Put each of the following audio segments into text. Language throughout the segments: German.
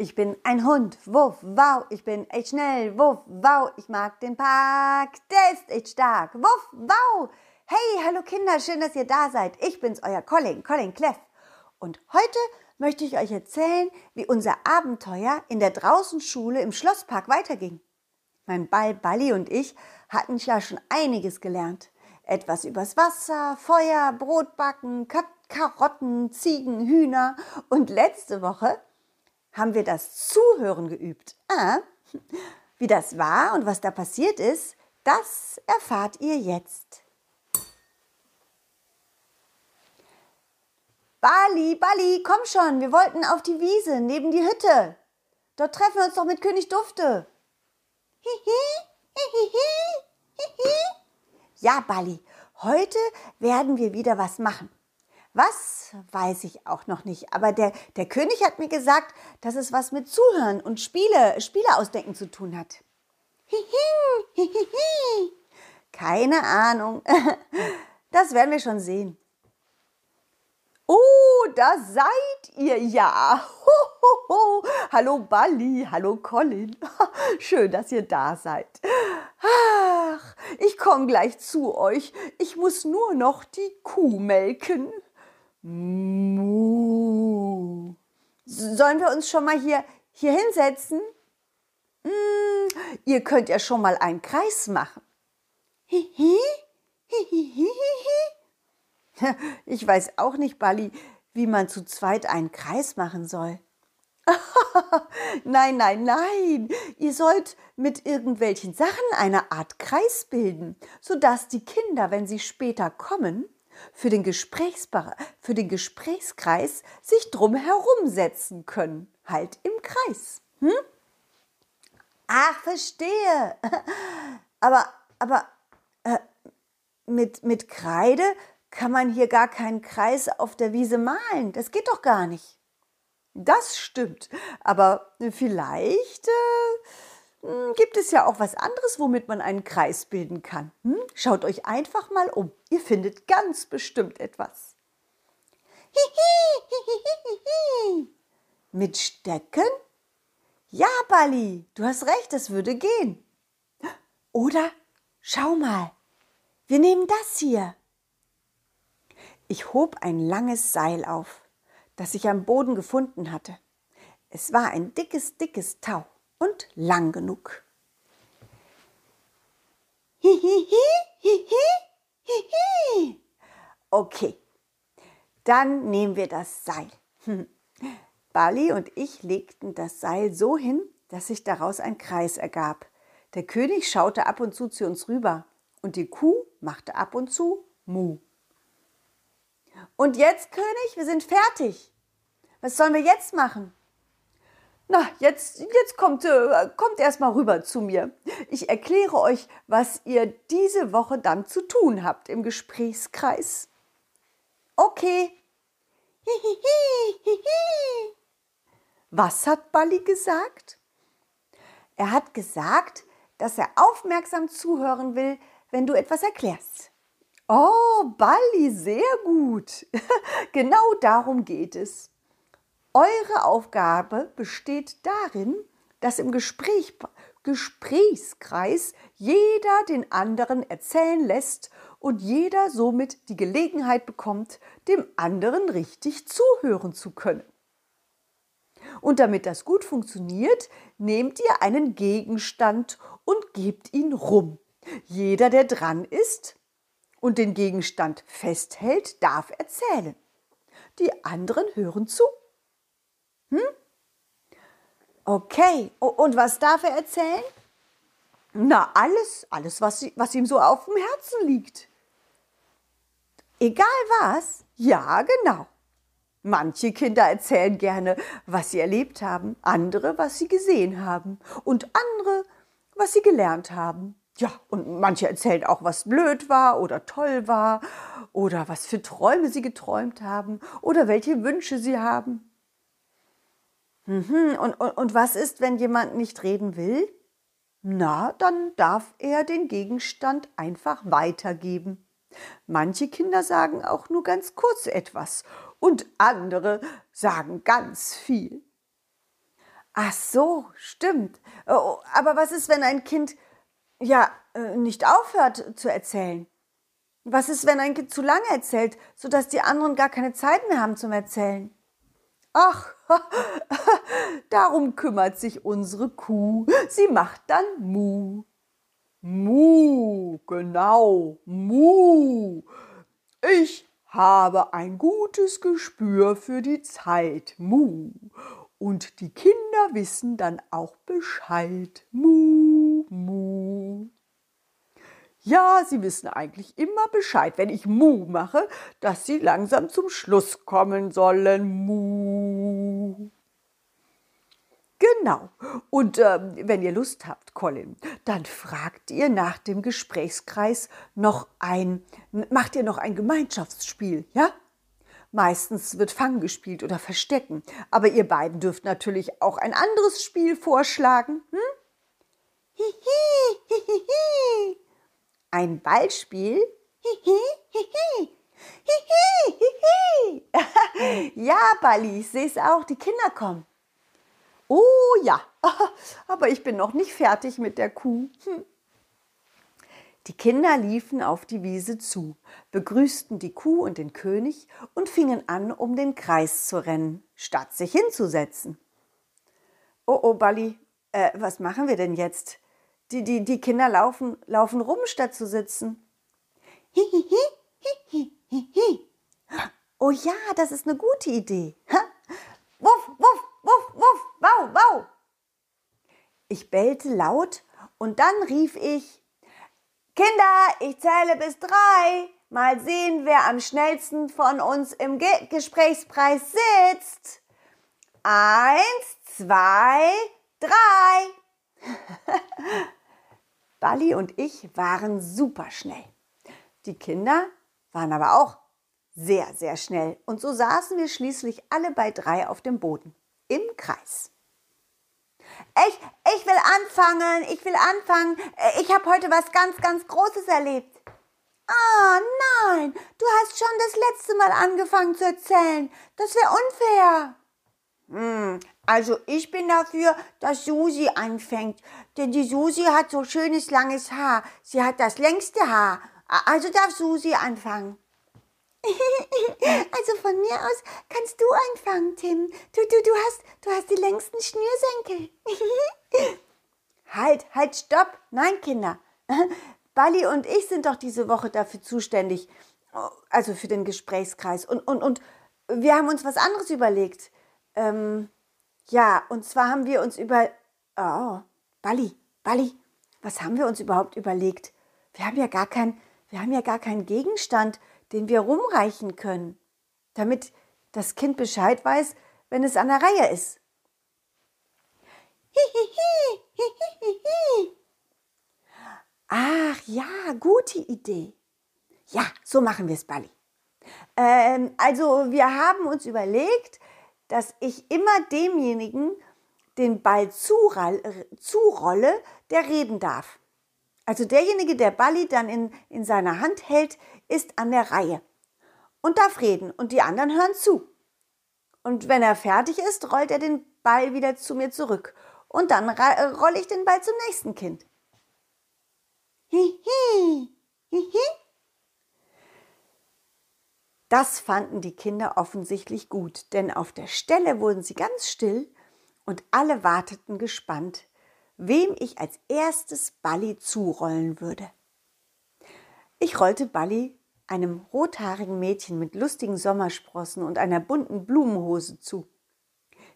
Ich bin ein Hund, wuff, wow, ich bin echt schnell, wuff, wow, ich mag den Park, der ist echt stark, wuff, wow. Hey, hallo Kinder, schön, dass ihr da seid. Ich bin's, euer Colin, Colin Cleff. Und heute möchte ich euch erzählen, wie unser Abenteuer in der Draußenschule im Schlosspark weiterging. Mein Ball Balli und ich hatten ja schon einiges gelernt. Etwas übers Wasser, Feuer, Brotbacken, Karotten, Ziegen, Hühner und letzte Woche haben wir das Zuhören geübt. Ah, wie das war und was da passiert ist, das erfahrt ihr jetzt. Bali, Bali, komm schon, wir wollten auf die Wiese neben die Hütte. Dort treffen wir uns doch mit König Dufte. Hihi, hihihi, hihi. Ja, Bali, heute werden wir wieder was machen. Was weiß ich auch noch nicht, aber der, der König hat mir gesagt, dass es was mit Zuhören und Spiele, Spiele ausdenken zu tun hat. Keine Ahnung. Das werden wir schon sehen. Oh, da seid ihr ja. Ho, ho, ho. Hallo Bali, hallo Colin. Schön, dass ihr da seid. Ach, ich komme gleich zu euch. Ich muss nur noch die Kuh melken. Mu. Sollen wir uns schon mal hier, hier hinsetzen? Mm, ihr könnt ja schon mal einen Kreis machen. Hihi, hihihihi. Ich weiß auch nicht, Bali, wie man zu zweit einen Kreis machen soll. nein, nein, nein. Ihr sollt mit irgendwelchen Sachen eine Art Kreis bilden, sodass die Kinder, wenn sie später kommen, für den, für den Gesprächskreis sich drum herumsetzen können. Halt im Kreis. Hm? Ach, verstehe. Aber, aber äh, mit, mit Kreide kann man hier gar keinen Kreis auf der Wiese malen. Das geht doch gar nicht. Das stimmt. Aber vielleicht äh, gibt es ja auch was anderes, womit man einen Kreis bilden kann. Hm? Schaut euch einfach mal um. Ihr findet ganz bestimmt etwas. Mit Stecken? Ja, Bali, du hast recht, das würde gehen. Oder schau mal, wir nehmen das hier. Ich hob ein langes Seil auf, das ich am Boden gefunden hatte. Es war ein dickes, dickes Tau und lang genug. Hihihi, hihi, hihi. Okay, dann nehmen wir das Seil. Bali und ich legten das Seil so hin, dass sich daraus ein Kreis ergab. Der König schaute ab und zu zu uns rüber und die Kuh machte ab und zu Mu. Und jetzt, König, wir sind fertig. Was sollen wir jetzt machen? Na, jetzt, jetzt kommt, äh, kommt erstmal rüber zu mir. Ich erkläre euch, was ihr diese Woche dann zu tun habt im Gesprächskreis. Okay. Was hat Balli gesagt? Er hat gesagt, dass er aufmerksam zuhören will, wenn du etwas erklärst. Oh, Balli, sehr gut. genau darum geht es. Eure Aufgabe besteht darin, dass im Gespräch, Gesprächskreis jeder den anderen erzählen lässt und jeder somit die Gelegenheit bekommt, dem anderen richtig zuhören zu können. Und damit das gut funktioniert, nehmt ihr einen Gegenstand und gebt ihn rum. Jeder, der dran ist und den Gegenstand festhält, darf erzählen. Die anderen hören zu. Hm? Okay, und was darf er erzählen? Na, alles, alles, was, was ihm so auf dem Herzen liegt. Egal was? Ja, genau. Manche Kinder erzählen gerne, was sie erlebt haben, andere, was sie gesehen haben und andere, was sie gelernt haben. Ja, und manche erzählen auch, was blöd war oder toll war oder was für Träume sie geträumt haben oder welche Wünsche sie haben. Mhm. Und, und, und was ist, wenn jemand nicht reden will? Na, dann darf er den Gegenstand einfach weitergeben. Manche Kinder sagen auch nur ganz kurz etwas und andere sagen ganz viel. Ach so, stimmt. Oh, aber was ist, wenn ein Kind ja äh, nicht aufhört zu erzählen? Was ist, wenn ein Kind zu lange erzählt, sodass die anderen gar keine Zeit mehr haben zum Erzählen? Ach, darum kümmert sich unsere Kuh. Sie macht dann Mu. Mu, genau, Mu. Ich habe ein gutes Gespür für die Zeit. Mu. Und die Kinder wissen dann auch Bescheid. Mu, mu. Ja, sie wissen eigentlich immer Bescheid, wenn ich Mu mache, dass sie langsam zum Schluss kommen sollen. Mu. Genau. Und äh, wenn ihr Lust habt, Colin, dann fragt ihr nach dem Gesprächskreis noch ein, macht ihr noch ein Gemeinschaftsspiel, ja? Meistens wird Fang gespielt oder Verstecken. Aber ihr beiden dürft natürlich auch ein anderes Spiel vorschlagen. Hm? Hihi. Ein Ballspiel? Ja, Bali, ich sehe es auch. Die Kinder kommen. Oh ja, aber ich bin noch nicht fertig mit der Kuh. Hm. Die Kinder liefen auf die Wiese zu, begrüßten die Kuh und den König und fingen an, um den Kreis zu rennen, statt sich hinzusetzen. Oh, oh, Balli, äh, was machen wir denn jetzt? Die, die, die Kinder laufen, laufen rum, statt zu sitzen. Oh ja, das ist eine gute Idee. Wuff, wuff, wuff, wuff, wow, wow. Ich bellte laut und dann rief ich, Kinder, ich zähle bis drei. Mal sehen, wer am schnellsten von uns im Ge Gesprächspreis sitzt. Eins, zwei, drei. Bali und ich waren super schnell. Die Kinder waren aber auch sehr, sehr schnell. Und so saßen wir schließlich alle bei drei auf dem Boden im Kreis. Ich, ich will anfangen, ich will anfangen. Äh, ich habe heute was ganz, ganz Großes erlebt. Ah, nein, du hast schon das letzte Mal angefangen zu erzählen. Das wäre unfair. Hm, also ich bin dafür, dass Susi anfängt. Denn die Susi hat so schönes langes Haar. Sie hat das längste Haar. Also darf Susi anfangen. Also von mir aus kannst du anfangen, Tim. Du, du, du hast, du hast die längsten Schnürsenkel. Halt, halt, stopp. Nein, Kinder. Bali und ich sind doch diese Woche dafür zuständig. Also für den Gesprächskreis. Und, und, und wir haben uns was anderes überlegt. Ähm, ja, und zwar haben wir uns über. Oh, Bali, Bali, was haben wir uns überhaupt überlegt? Wir haben ja gar kein, wir haben ja gar keinen Gegenstand den wir rumreichen können, damit das Kind Bescheid weiß, wenn es an der Reihe ist. Ach ja, gute Idee. Ja, so machen wir es, Bali. Ähm, also wir haben uns überlegt, dass ich immer demjenigen den Ball zurolle, der reden darf. Also derjenige, der Bali dann in, in seiner Hand hält, ist an der Reihe und darf reden und die anderen hören zu. Und wenn er fertig ist, rollt er den Ball wieder zu mir zurück und dann äh, rolle ich den Ball zum nächsten Kind. Hihi, hihi. Das fanden die Kinder offensichtlich gut, denn auf der Stelle wurden sie ganz still und alle warteten gespannt, wem ich als erstes Balli zurollen würde. Ich rollte Balli einem rothaarigen Mädchen mit lustigen Sommersprossen und einer bunten Blumenhose zu.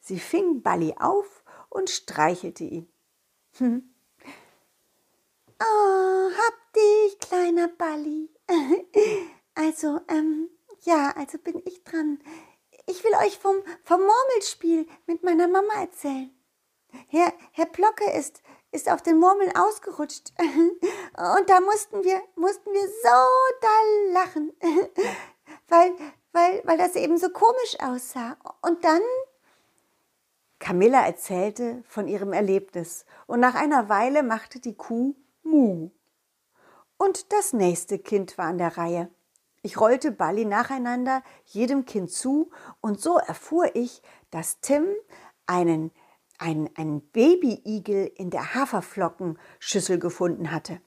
Sie fing Balli auf und streichelte ihn. Hm. Oh, hab dich, kleiner Balli. Also, ähm, ja, also bin ich dran. Ich will euch vom, vom Murmelspiel mit meiner Mama erzählen. Herr, Herr Plocke ist, ist auf den Murmeln ausgerutscht. Und da mussten wir, mussten wir so doll lachen, weil, weil, weil das eben so komisch aussah. Und dann Camilla erzählte von ihrem Erlebnis und nach einer Weile machte die Kuh Mu. Und das nächste Kind war an der Reihe. Ich rollte Balli nacheinander jedem Kind zu und so erfuhr ich, dass Tim einen einen, einen Babyigel in der Haferflockenschüssel gefunden hatte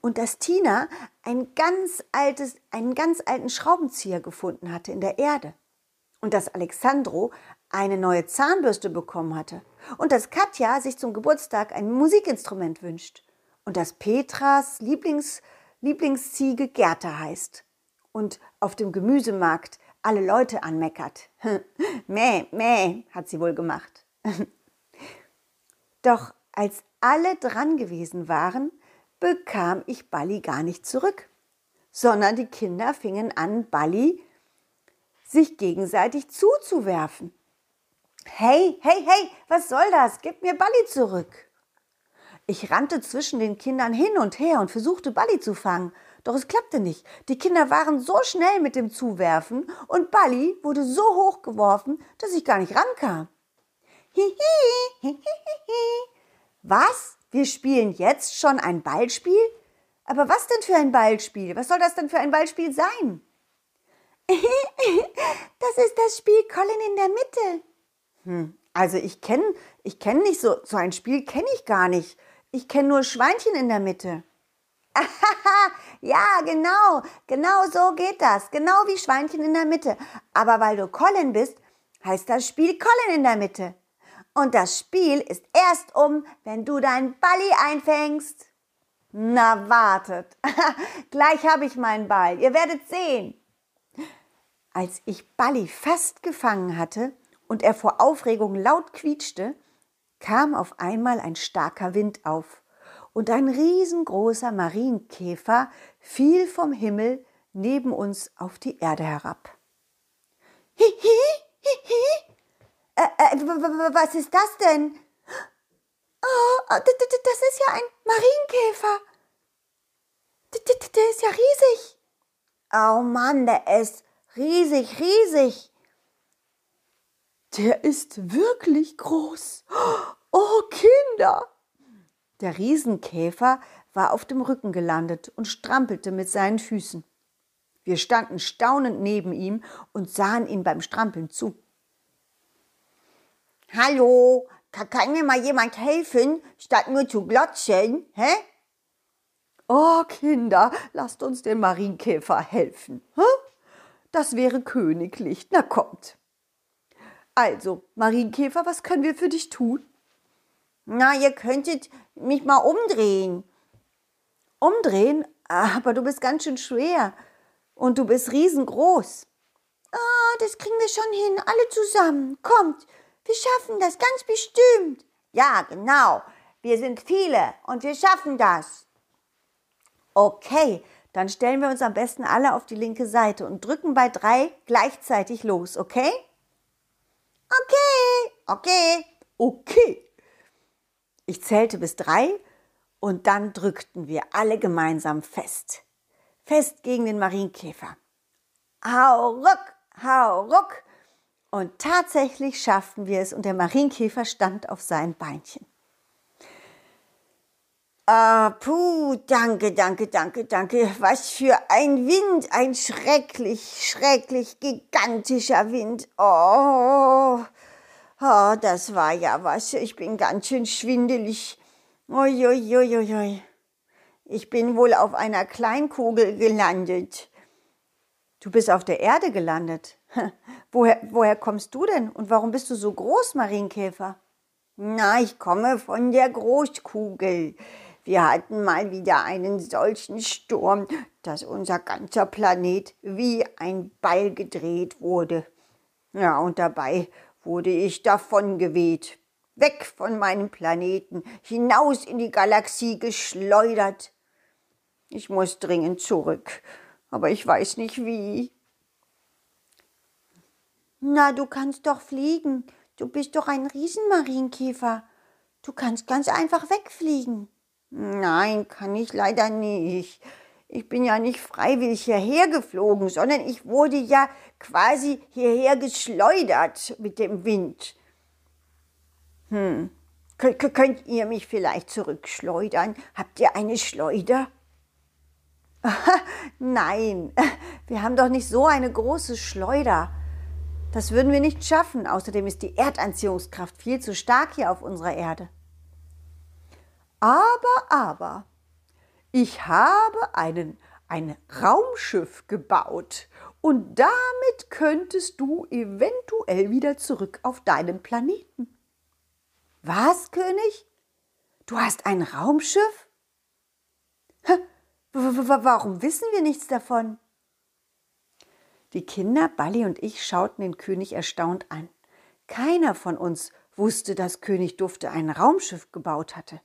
und dass Tina ein ganz altes, einen ganz alten Schraubenzieher gefunden hatte in der Erde und dass Alexandro eine neue Zahnbürste bekommen hatte und dass Katja sich zum Geburtstag ein Musikinstrument wünscht und dass Petras Lieblings, Lieblingsziege Gerda heißt und auf dem Gemüsemarkt alle Leute anmeckert. mäh, mäh, hat sie wohl gemacht. Doch als alle dran gewesen waren, bekam ich Balli gar nicht zurück, sondern die Kinder fingen an, Balli sich gegenseitig zuzuwerfen. Hey, hey, hey, was soll das? Gib mir Balli zurück. Ich rannte zwischen den Kindern hin und her und versuchte Balli zu fangen, doch es klappte nicht. Die Kinder waren so schnell mit dem Zuwerfen und Balli wurde so hoch geworfen, dass ich gar nicht rankam. Hihi, hihihihi. Was? Wir spielen jetzt schon ein Ballspiel? Aber was denn für ein Ballspiel? Was soll das denn für ein Ballspiel sein? das ist das Spiel Colin in der Mitte. Hm, also ich kenne ich kenn nicht so, so ein Spiel kenne ich gar nicht. Ich kenne nur Schweinchen in der Mitte. ja, genau, genau so geht das. Genau wie Schweinchen in der Mitte. Aber weil du Colin bist, heißt das Spiel Colin in der Mitte. Und das Spiel ist erst um, wenn du dein Balli einfängst. Na, wartet. Gleich habe ich meinen Ball. Ihr werdet sehen. Als ich Balli fast gefangen hatte und er vor Aufregung laut quietschte, kam auf einmal ein starker Wind auf und ein riesengroßer Marienkäfer fiel vom Himmel neben uns auf die Erde herab. Hihi, hihi. Äh, äh, was ist das denn? Oh, das ist ja ein Marienkäfer. Der ist ja riesig. Oh Mann, der ist riesig, riesig. Der ist wirklich groß. Oh Kinder, der Riesenkäfer war auf dem Rücken gelandet und strampelte mit seinen Füßen. Wir standen staunend neben ihm und sahen ihm beim Strampeln zu. Hallo, kann mir mal jemand helfen, statt nur zu glotzen, hä? Oh, Kinder, lasst uns dem Marienkäfer helfen. Hä? Das wäre königlich. Na kommt. Also, Marienkäfer, was können wir für dich tun? Na, ihr könntet mich mal umdrehen. Umdrehen? Aber du bist ganz schön schwer und du bist riesengroß. Ah, das kriegen wir schon hin, alle zusammen. Kommt, wir schaffen das ganz bestimmt. Ja, genau. Wir sind viele und wir schaffen das. Okay, dann stellen wir uns am besten alle auf die linke Seite und drücken bei drei gleichzeitig los, okay? Okay, okay, okay. Ich zählte bis drei und dann drückten wir alle gemeinsam fest. Fest gegen den Marienkäfer. Hau ruck, hau ruck. Und tatsächlich schafften wir es und der Marienkäfer stand auf seinen Beinchen. Ah, puh, danke, danke, danke, danke. Was für ein Wind, ein schrecklich, schrecklich gigantischer Wind. Oh, Oh, das war ja was. Ich bin ganz schön schwindelig. Uiuiuiui. Ich bin wohl auf einer Kleinkugel gelandet. Du bist auf der Erde gelandet. Woher, woher kommst du denn und warum bist du so groß, Marienkäfer? Na, ich komme von der Großkugel. Wir hatten mal wieder einen solchen Sturm, dass unser ganzer Planet wie ein Ball gedreht wurde. Ja, und dabei wurde ich davongeweht, weg von meinem Planeten, hinaus in die Galaxie geschleudert. Ich muss dringend zurück, aber ich weiß nicht wie. Na, du kannst doch fliegen. Du bist doch ein Riesenmarienkäfer. Du kannst ganz einfach wegfliegen. Nein, kann ich leider nicht. Ich bin ja nicht freiwillig hierher geflogen, sondern ich wurde ja quasi hierher geschleudert mit dem Wind. Hm, Kön könnt ihr mich vielleicht zurückschleudern? Habt ihr eine Schleuder? Nein, wir haben doch nicht so eine große Schleuder. Das würden wir nicht schaffen. Außerdem ist die Erdanziehungskraft viel zu stark hier auf unserer Erde. Aber, aber, ich habe einen, ein Raumschiff gebaut und damit könntest du eventuell wieder zurück auf deinen Planeten. Was, König? Du hast ein Raumschiff? Warum wissen wir nichts davon? Die Kinder, Balli und ich, schauten den König erstaunt an. Keiner von uns wusste, dass König Dufte ein Raumschiff gebaut hatte.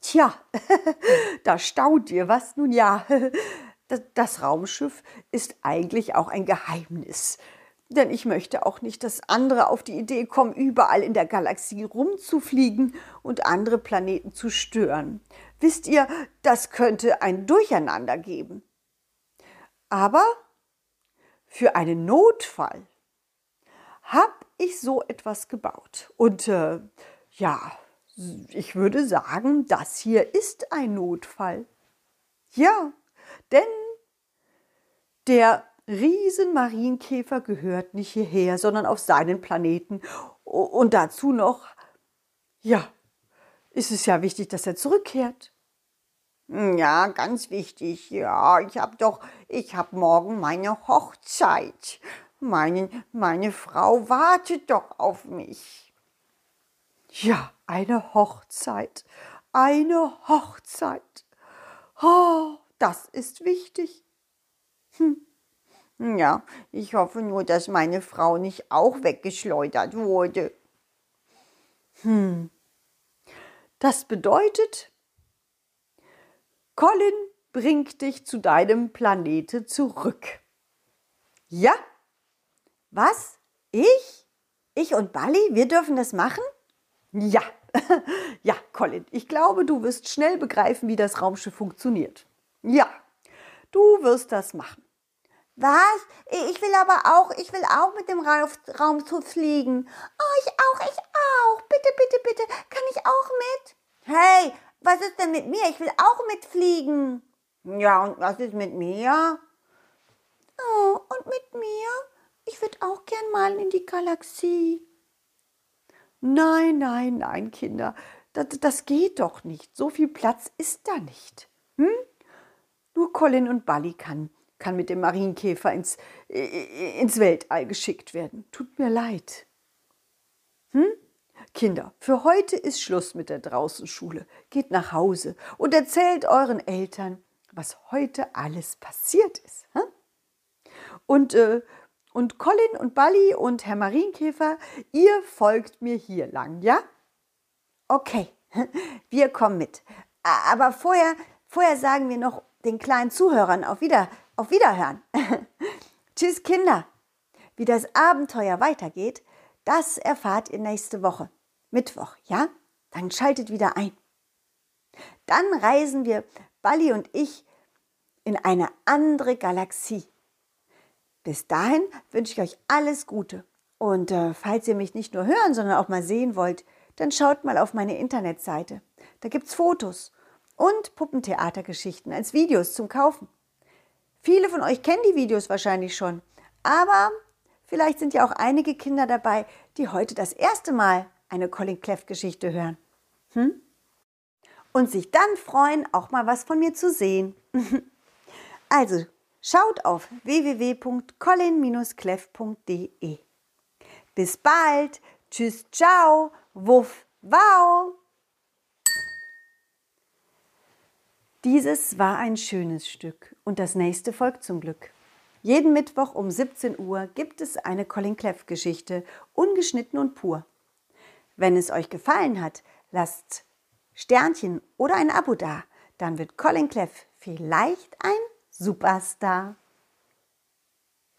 Tja, da staunt ihr was? Nun ja, das Raumschiff ist eigentlich auch ein Geheimnis. Denn ich möchte auch nicht, dass andere auf die Idee kommen, überall in der Galaxie rumzufliegen und andere Planeten zu stören. Wisst ihr, das könnte ein Durcheinander geben. Aber für einen Notfall habe ich so etwas gebaut. Und äh, ja, ich würde sagen, das hier ist ein Notfall. Ja, denn der Riesenmarienkäfer gehört nicht hierher, sondern auf seinen Planeten. Und dazu noch, ja, ist es ja wichtig, dass er zurückkehrt. Ja, ganz wichtig. Ja, ich habe doch, ich habe morgen meine Hochzeit. Meine, meine Frau wartet doch auf mich. Ja, eine Hochzeit. Eine Hochzeit. Oh, das ist wichtig. Hm. Ja, ich hoffe nur, dass meine Frau nicht auch weggeschleudert wurde. Hm. Das bedeutet, Colin bringt dich zu deinem Planete zurück. Ja? Was? Ich? Ich und Bali? Wir dürfen das machen? Ja. ja, Colin, ich glaube, du wirst schnell begreifen, wie das Raumschiff funktioniert. Ja, du wirst das machen. Was? Ich will aber auch, ich will auch mit dem Raumschiff fliegen. Oh, ich auch, ich auch. Bitte, bitte, bitte. Kann ich auch mit? Hey, was ist denn mit mir? Ich will auch mitfliegen. Ja, und was ist mit mir? Oh, und mit mir? Ich würde auch gern mal in die Galaxie. Nein, nein, nein, Kinder, das, das geht doch nicht. So viel Platz ist da nicht. Hm? Nur Colin und Bally kann, kann mit dem Marienkäfer ins, ins Weltall geschickt werden. Tut mir leid. Hm? Kinder, für heute ist Schluss mit der Draußenschule. Geht nach Hause und erzählt euren Eltern, was heute alles passiert ist. Hm? Und äh, und Colin und Bally und Herr Marienkäfer, ihr folgt mir hier lang, ja? Okay, wir kommen mit. Aber vorher, vorher sagen wir noch den kleinen Zuhörern auf, Wieder, auf Wiederhören. Tschüss, Kinder. Wie das Abenteuer weitergeht, das erfahrt ihr nächste Woche. Mittwoch, ja? Dann schaltet wieder ein. Dann reisen wir, Bally und ich, in eine andere Galaxie. Bis dahin wünsche ich euch alles Gute. Und äh, falls ihr mich nicht nur hören, sondern auch mal sehen wollt, dann schaut mal auf meine Internetseite. Da gibt es Fotos und Puppentheatergeschichten als Videos zum Kaufen. Viele von euch kennen die Videos wahrscheinlich schon, aber vielleicht sind ja auch einige Kinder dabei, die heute das erste Mal eine Colin Clef Geschichte hören. Hm? Und sich dann freuen, auch mal was von mir zu sehen. also, Schaut auf www.colin-cleff.de. Bis bald. Tschüss, ciao. Wuff, wow. Dieses war ein schönes Stück und das nächste folgt zum Glück. Jeden Mittwoch um 17 Uhr gibt es eine Colin Cleff Geschichte, ungeschnitten und pur. Wenn es euch gefallen hat, lasst Sternchen oder ein Abo da, dann wird Colin Cleff vielleicht ein Superstar.